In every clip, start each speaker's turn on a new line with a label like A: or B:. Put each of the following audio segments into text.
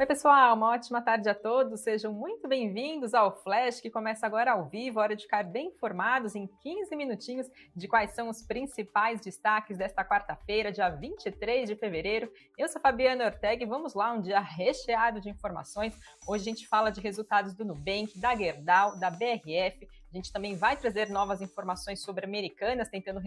A: Oi, pessoal, uma ótima tarde a todos. Sejam muito bem-vindos ao Flash, que começa agora ao vivo. Hora de ficar bem informados em 15 minutinhos de quais são os principais destaques desta quarta-feira, dia 23 de fevereiro. Eu sou Fabiana Ortega e vamos lá, um dia recheado de informações. Hoje a gente fala de resultados do Nubank, da Gerdau, da BRF, a gente também vai trazer novas informações sobre Americanas, tentando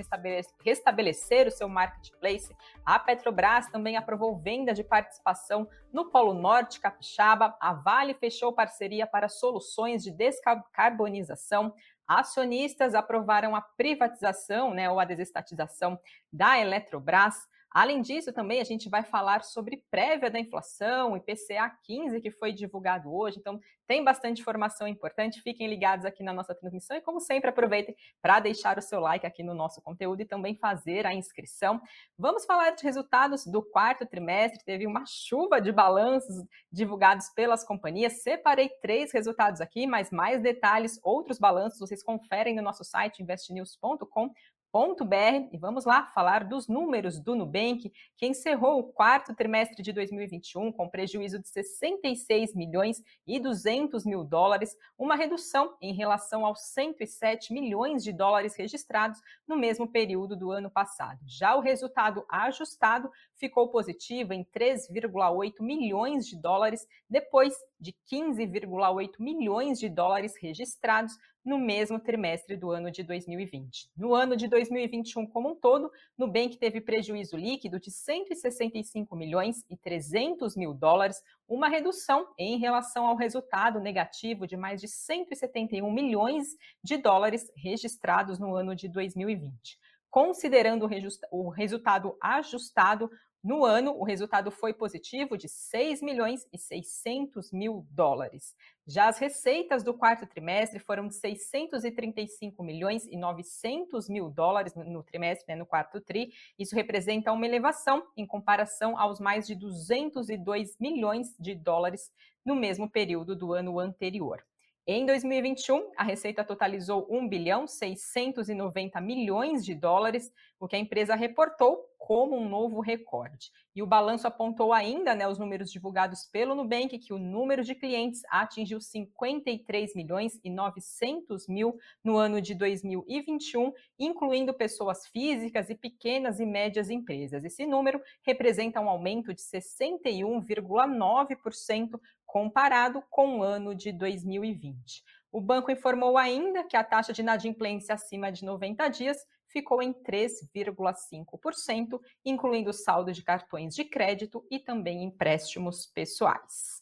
A: restabelecer, o seu marketplace. A Petrobras também aprovou venda de participação no Polo Norte Capixaba. A Vale fechou parceria para soluções de descarbonização. Acionistas aprovaram a privatização, né, ou a desestatização da Eletrobras. Além disso, também a gente vai falar sobre prévia da inflação, IPCA 15, que foi divulgado hoje. Então, tem bastante informação importante. Fiquem ligados aqui na nossa transmissão e, como sempre, aproveitem para deixar o seu like aqui no nosso conteúdo e também fazer a inscrição. Vamos falar de resultados do quarto trimestre. Teve uma chuva de balanços divulgados pelas companhias. Separei três resultados aqui, mas mais detalhes, outros balanços, vocês conferem no nosso site investnews.com br e vamos lá falar dos números do Nubank, que encerrou o quarto trimestre de 2021 com prejuízo de 66 milhões e 200 mil dólares, uma redução em relação aos 107 milhões de dólares registrados no mesmo período do ano passado. Já o resultado ajustado ficou positivo em 3,8 milhões de dólares, depois de 15,8 milhões de dólares registrados no mesmo trimestre do ano de 2020. No ano de 2021 como um todo, Nubank teve prejuízo líquido de 165 milhões e 300 mil dólares, uma redução em relação ao resultado negativo de mais de 171 milhões de dólares registrados no ano de 2020. Considerando o resultado ajustado, no ano, o resultado foi positivo de 6 milhões e 600 mil dólares. Já as receitas do quarto trimestre foram de 635 milhões e 900 mil dólares no trimestre, né, no quarto tri. Isso representa uma elevação em comparação aos mais de 202 milhões de dólares no mesmo período do ano anterior. Em 2021, a receita totalizou 1 bilhão 690 milhões de dólares, o que a empresa reportou como um novo recorde. E o balanço apontou ainda, né, os números divulgados pelo Nubank, que o número de clientes atingiu 53 milhões e 900 mil no ano de 2021, incluindo pessoas físicas e pequenas e médias empresas. Esse número representa um aumento de 61,9% comparado com o ano de 2020. O banco informou ainda que a taxa de inadimplência acima de 90 dias ficou em 3,5%, incluindo saldo de cartões de crédito e também empréstimos pessoais.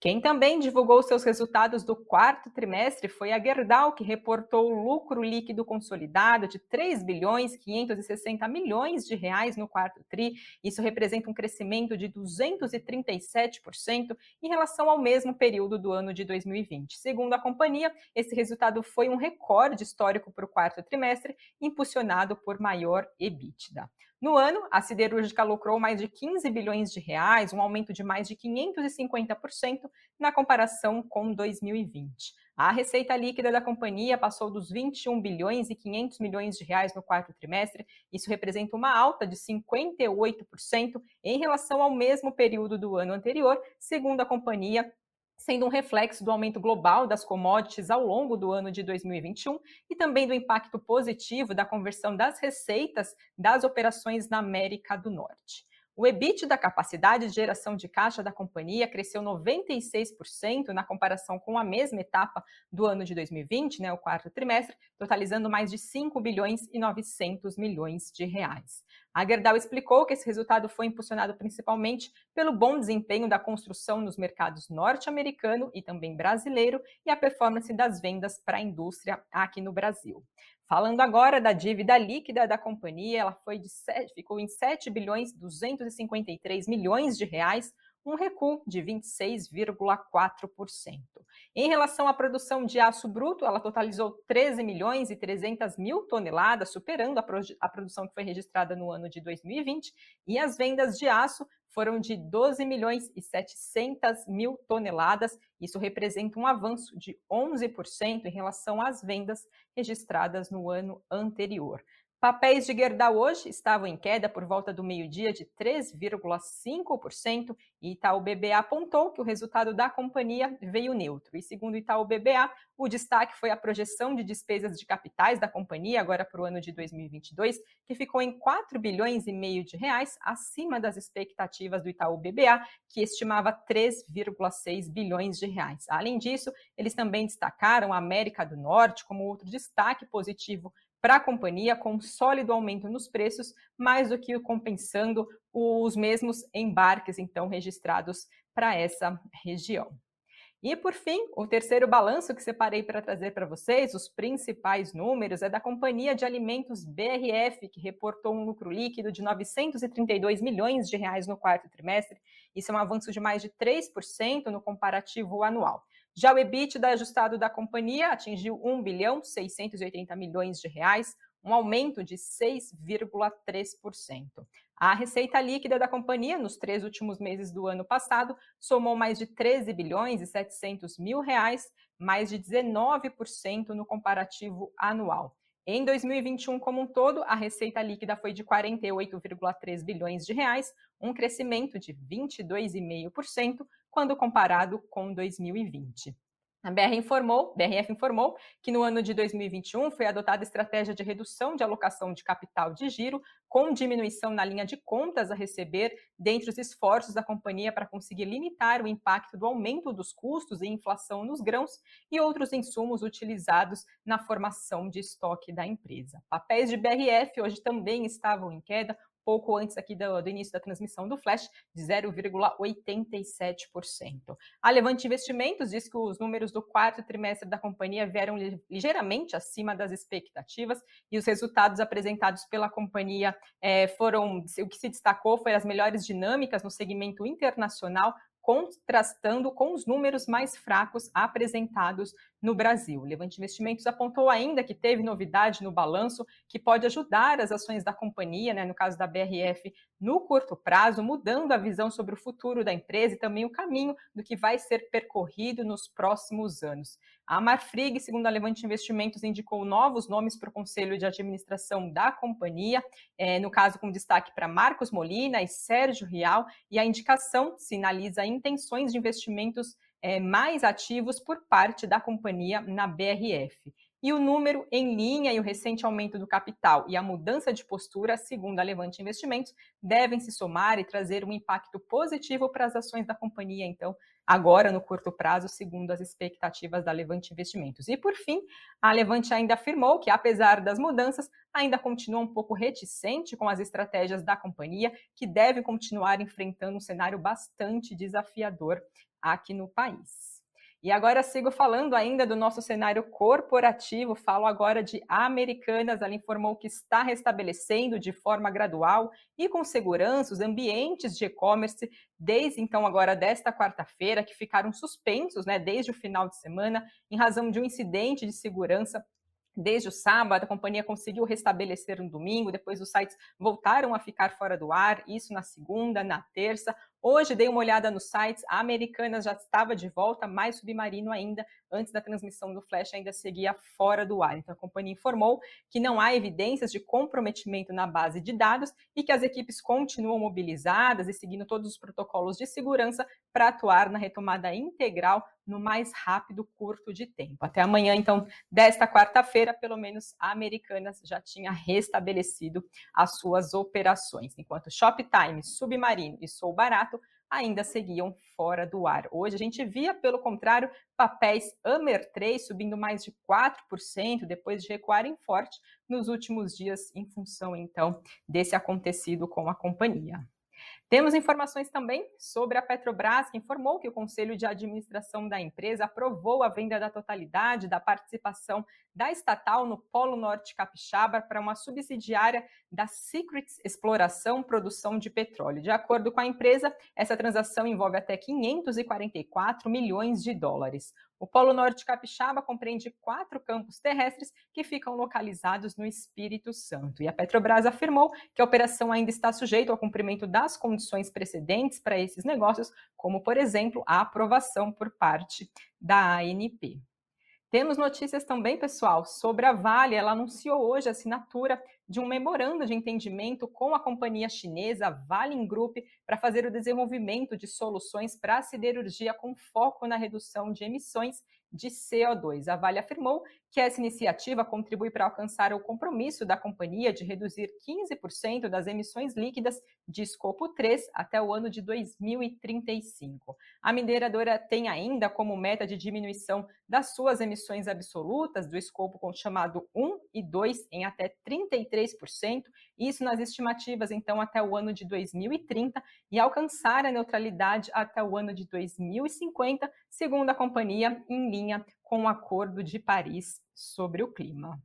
A: Quem também divulgou seus resultados do quarto trimestre foi a Gerdau, que reportou lucro líquido consolidado de 3 bilhões 560 milhões de reais no quarto tri. Isso representa um crescimento de 237% em relação ao mesmo período do ano de 2020. Segundo a companhia, esse resultado foi um recorde histórico para o quarto trimestre, impulsionado por maior EBITDA. No ano, a siderúrgica lucrou mais de 15 bilhões de reais, um aumento de mais de 550% na comparação com 2020. A receita líquida da companhia passou dos 21 bilhões e 500 milhões de reais no quarto trimestre. Isso representa uma alta de 58% em relação ao mesmo período do ano anterior, segundo a companhia, sendo um reflexo do aumento global das commodities ao longo do ano de 2021 e também do impacto positivo da conversão das receitas das operações na América do Norte. O EBIT da capacidade de geração de caixa da companhia cresceu 96% na comparação com a mesma etapa do ano de 2020, né, o quarto trimestre, totalizando mais de 5 bilhões e 900 milhões de reais. A Gerdau explicou que esse resultado foi impulsionado principalmente pelo bom desempenho da construção nos mercados norte-americano e também brasileiro e a performance das vendas para a indústria aqui no Brasil. Falando agora da dívida líquida da companhia, ela foi de 7, ficou em 7 bilhões 253 milhões de reais, um recuo de 26,4%. Em relação à produção de aço bruto, ela totalizou 13 milhões e 300 mil toneladas, superando a, a produção que foi registrada no ano de 2020, e as vendas de aço foram de 12 milhões e 700 mil toneladas. Isso representa um avanço de 11% em relação às vendas registradas no ano anterior. Papéis de Gerdau hoje estavam em queda por volta do meio-dia de 3,5% e Itaú BBA apontou que o resultado da companhia veio neutro. E segundo Itaú BBA, o destaque foi a projeção de despesas de capitais da companhia agora para o ano de 2022, que ficou em 4 bilhões e meio de reais, acima das expectativas do Itaú BBA, que estimava 3,6 bilhões de reais. Além disso, eles também destacaram a América do Norte como outro destaque positivo para a companhia, com sólido aumento nos preços, mais do que compensando os mesmos embarques, então, registrados para essa região. E por fim, o terceiro balanço que separei para trazer para vocês, os principais números, é da Companhia de Alimentos BRF, que reportou um lucro líquido de 932 milhões de reais no quarto trimestre. Isso é um avanço de mais de 3% no comparativo anual. Já o EBITDA ajustado da companhia atingiu 1 bilhão 680 milhões de reais, um aumento de 6,3%. A receita líquida da companhia nos três últimos meses do ano passado somou mais de 13 bilhões e 700 mil reais, mais de 19% no comparativo anual. Em 2021 como um todo, a receita líquida foi de 48,3 bilhões de reais, um crescimento de 22,5% quando comparado com 2020. A BR informou, BRF informou que no ano de 2021 foi adotada estratégia de redução de alocação de capital de giro, com diminuição na linha de contas a receber, dentre os esforços da companhia para conseguir limitar o impacto do aumento dos custos e inflação nos grãos e outros insumos utilizados na formação de estoque da empresa. Papéis de BRF hoje também estavam em queda, pouco antes aqui do, do início da transmissão do Flash, de 0,87%. A Levante Investimentos diz que os números do quarto trimestre da companhia vieram ligeiramente acima das expectativas e os resultados apresentados pela companhia é, foram, o que se destacou foi as melhores dinâmicas no segmento internacional, contrastando com os números mais fracos apresentados no Brasil. O Levante Investimentos apontou ainda que teve novidade no balanço que pode ajudar as ações da companhia, né, no caso da BRF, no curto prazo, mudando a visão sobre o futuro da empresa e também o caminho do que vai ser percorrido nos próximos anos. A Marfrig, segundo a Levante Investimentos, indicou novos nomes para o conselho de administração da companhia, é, no caso com destaque para Marcos Molina e Sérgio Rial, e a indicação sinaliza intenções de investimentos é, mais ativos por parte da companhia na BRF. E o número em linha e o recente aumento do capital e a mudança de postura, segundo a Levante Investimentos, devem se somar e trazer um impacto positivo para as ações da companhia, então, agora no curto prazo, segundo as expectativas da Levante Investimentos. E por fim, a Levante ainda afirmou que, apesar das mudanças, ainda continua um pouco reticente com as estratégias da companhia, que deve continuar enfrentando um cenário bastante desafiador aqui no país. E agora sigo falando ainda do nosso cenário corporativo, falo agora de Americanas. Ela informou que está restabelecendo de forma gradual e com segurança os ambientes de e-commerce desde então agora desta quarta-feira, que ficaram suspensos né, desde o final de semana, em razão de um incidente de segurança Desde o sábado, a companhia conseguiu restabelecer no domingo, depois os sites voltaram a ficar fora do ar, isso na segunda, na terça. Hoje dei uma olhada nos sites, a Americanas já estava de volta, mais submarino ainda, antes da transmissão do Flash ainda seguia fora do ar. Então a companhia informou que não há evidências de comprometimento na base de dados e que as equipes continuam mobilizadas e seguindo todos os protocolos de segurança para atuar na retomada integral no mais rápido curto de tempo. Até amanhã, então, desta quarta-feira, pelo menos a Americanas já tinha restabelecido as suas operações, enquanto Shoptime, Submarino e Sou Barato ainda seguiam fora do ar. Hoje a gente via, pelo contrário, papéis Amer 3 subindo mais de 4% depois de recuarem forte nos últimos dias em função então desse acontecido com a companhia. Temos informações também sobre a Petrobras, que informou que o Conselho de Administração da empresa aprovou a venda da totalidade da participação da estatal no Polo Norte Capixaba para uma subsidiária da Secrets Exploração Produção de Petróleo. De acordo com a empresa, essa transação envolve até 544 milhões de dólares. O Polo Norte Capixaba compreende quatro campos terrestres que ficam localizados no Espírito Santo. E a Petrobras afirmou que a operação ainda está sujeita ao cumprimento das condições precedentes para esses negócios, como, por exemplo, a aprovação por parte da ANP. Temos notícias também, pessoal, sobre a Vale. Ela anunciou hoje a assinatura de um memorando de entendimento com a companhia chinesa Valin Group para fazer o desenvolvimento de soluções para a siderurgia com foco na redução de emissões de CO2. A Vale afirmou que essa iniciativa contribui para alcançar o compromisso da companhia de reduzir 15% das emissões líquidas de escopo 3 até o ano de 2035. A mineradora tem ainda como meta de diminuição das suas emissões absolutas do escopo chamado 1 e 2 em até 33%, isso nas estimativas então até o ano de 2030 e alcançar a neutralidade até o ano de 2050, segundo a companhia em linha com o Acordo de Paris sobre o Clima.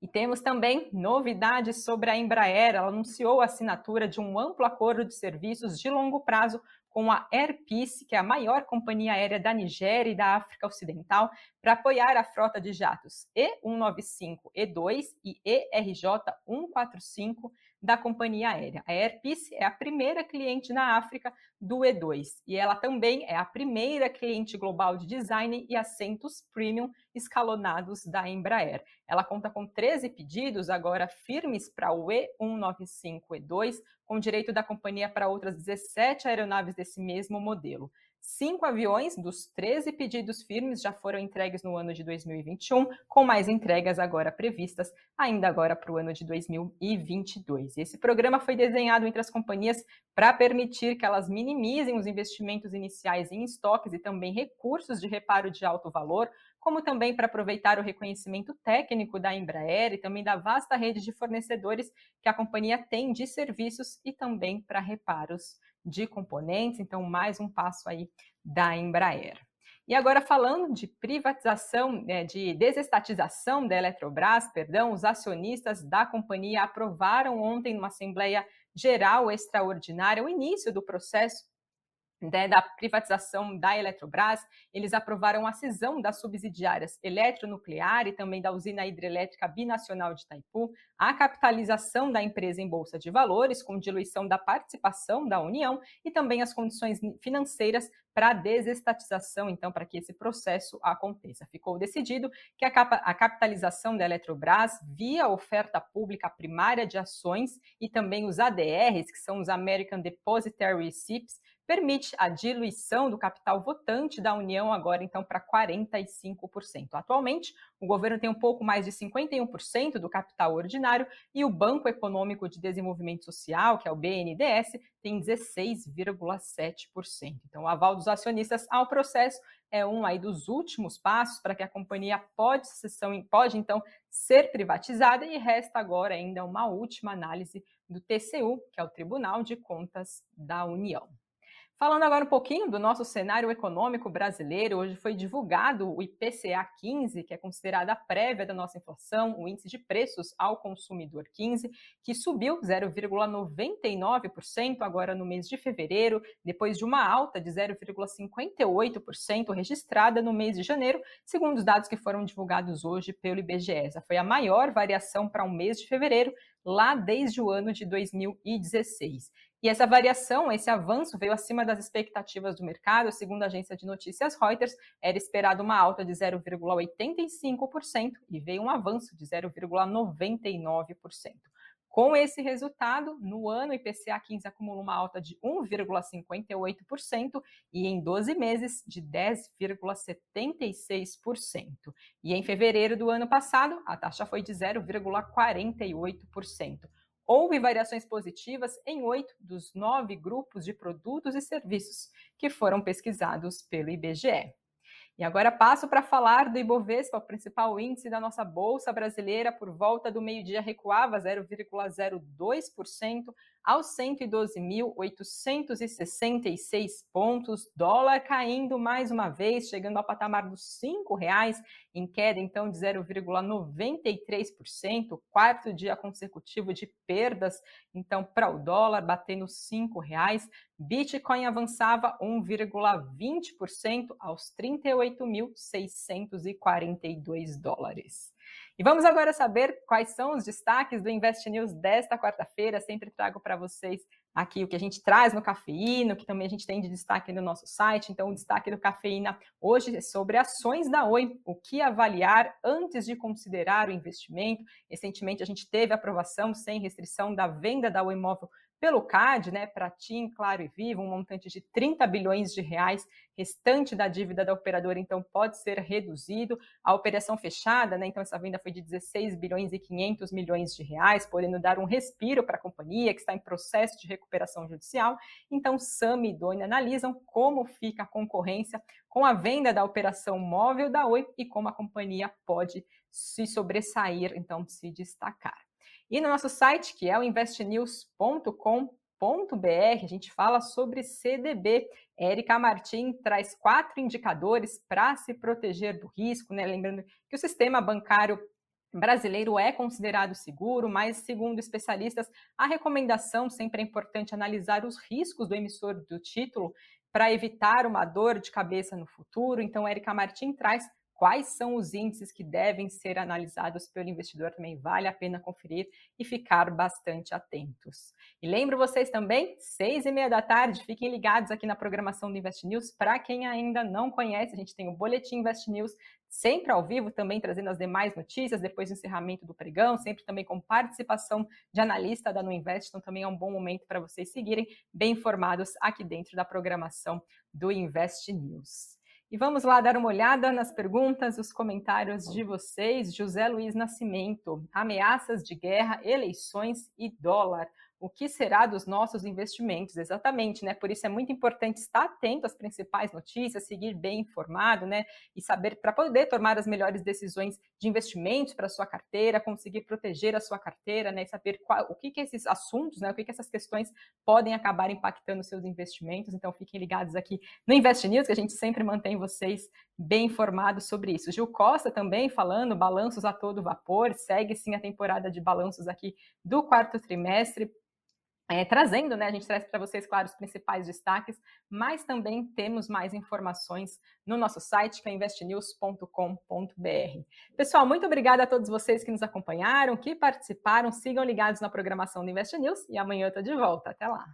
A: E temos também novidades sobre a Embraer. Ela anunciou a assinatura de um amplo acordo de serviços de longo prazo com a Air Peace, que é a maior companhia aérea da Nigéria e da África Ocidental, para apoiar a frota de jatos E195, E2 e ERJ145 da companhia aérea. A Air Peace é a primeira cliente na África do E2 e ela também é a primeira cliente global de design e assentos premium escalonados da Embraer. Ela conta com 13 pedidos agora firmes para o E195 E2, com direito da companhia para outras 17 aeronaves desse mesmo modelo. Cinco aviões dos 13 pedidos firmes já foram entregues no ano de 2021, com mais entregas agora previstas, ainda agora para o ano de 2022. Esse programa foi desenhado entre as companhias para permitir que elas minimizem os investimentos iniciais em estoques e também recursos de reparo de alto valor, como também para aproveitar o reconhecimento técnico da Embraer e também da vasta rede de fornecedores que a companhia tem de serviços e também para reparos de componentes, então mais um passo aí da Embraer. E agora falando de privatização, né, de desestatização da Eletrobras, perdão, os acionistas da companhia aprovaram ontem numa Assembleia Geral Extraordinária o início do processo né, da privatização da Eletrobras, eles aprovaram a cisão das subsidiárias eletronuclear e também da usina hidrelétrica binacional de Itaipu, a capitalização da empresa em bolsa de valores, com diluição da participação da União e também as condições financeiras para a desestatização, então, para que esse processo aconteça. Ficou decidido que a, capa, a capitalização da Eletrobras, via oferta pública primária de ações e também os ADRs, que são os American Depositary Receipts, permite a diluição do capital votante da União agora então para 45%. Atualmente, o governo tem um pouco mais de 51% do capital ordinário e o Banco Econômico de Desenvolvimento Social, que é o BNDES, tem 16,7%. Então, o aval dos acionistas ao processo é um aí dos últimos passos para que a companhia pode, pode então ser privatizada e resta agora ainda uma última análise do TCU, que é o Tribunal de Contas da União. Falando agora um pouquinho do nosso cenário econômico brasileiro, hoje foi divulgado o IPCA 15, que é considerada a prévia da nossa inflação, o índice de preços ao consumidor 15, que subiu 0,99% agora no mês de fevereiro, depois de uma alta de 0,58% registrada no mês de janeiro, segundo os dados que foram divulgados hoje pelo IBGE. Essa foi a maior variação para um mês de fevereiro lá desde o ano de 2016. E essa variação, esse avanço veio acima das expectativas do mercado, segundo a agência de notícias Reuters, era esperado uma alta de 0,85% e veio um avanço de 0,99%. Com esse resultado, no ano, o IPCA 15 acumulou uma alta de 1,58% e em 12 meses de 10,76%. E em fevereiro do ano passado, a taxa foi de 0,48%. Houve variações positivas em oito dos nove grupos de produtos e serviços que foram pesquisados pelo IBGE. E agora passo para falar do Ibovespa, o principal índice da nossa bolsa brasileira, por volta do meio-dia recuava 0,02% aos 112.866 pontos, dólar caindo mais uma vez, chegando ao patamar dos R$ reais, em queda então de 0,93%, quarto dia consecutivo de perdas, então para o dólar batendo R$ reais. Bitcoin avançava 1,20% aos 38.642 dólares. E vamos agora saber quais são os destaques do Invest News desta quarta-feira. Sempre trago para vocês aqui o que a gente traz no Cafeína, o que também a gente tem de destaque no nosso site. Então, o destaque do Cafeína hoje é sobre ações da Oi, o que avaliar antes de considerar o investimento. Recentemente, a gente teve aprovação sem restrição da venda da Oi Móvel pelo CAD, né, para TIM, Claro e Vivo, um montante de 30 bilhões de reais, restante da dívida da operadora, então pode ser reduzido. A operação fechada, né, então essa venda foi de 16 bilhões e 500 milhões de reais, podendo dar um respiro para a companhia que está em processo de recuperação judicial. Então, Sam e Doni analisam como fica a concorrência com a venda da operação móvel da Oi e como a companhia pode se sobressair, então se destacar. E no nosso site, que é o investnews.com.br, a gente fala sobre CDB. Érica Martin traz quatro indicadores para se proteger do risco, né? Lembrando que o sistema bancário brasileiro é considerado seguro, mas, segundo especialistas, a recomendação sempre é importante analisar os riscos do emissor do título para evitar uma dor de cabeça no futuro. Então, Érica Martin traz quais são os índices que devem ser analisados pelo investidor, também vale a pena conferir e ficar bastante atentos. E lembro vocês também, seis e meia da tarde, fiquem ligados aqui na programação do Invest News. Para quem ainda não conhece, a gente tem o Boletim Invest News, sempre ao vivo, também trazendo as demais notícias depois do encerramento do pregão, sempre também com participação de analista da No Invest, então também é um bom momento para vocês seguirem bem informados aqui dentro da programação do Invest News. E vamos lá dar uma olhada nas perguntas, os comentários de vocês. José Luiz Nascimento, ameaças de guerra, eleições e dólar o que será dos nossos investimentos, exatamente, né? Por isso é muito importante estar atento às principais notícias, seguir bem informado, né? E saber para poder tomar as melhores decisões de investimentos para sua carteira, conseguir proteger a sua carteira, né? E saber qual, o que, que esses assuntos, né? O que, que essas questões podem acabar impactando os seus investimentos. Então fiquem ligados aqui no Invest News, que a gente sempre mantém vocês bem informados sobre isso. Gil Costa também falando balanços a todo vapor, segue sim a temporada de balanços aqui do quarto trimestre é, trazendo, né? A gente traz para vocês, claro, os principais destaques, mas também temos mais informações no nosso site, que é investnews.com.br. Pessoal, muito obrigada a todos vocês que nos acompanharam, que participaram. Sigam ligados na programação do Invest News e amanhã eu estou de volta. Até lá.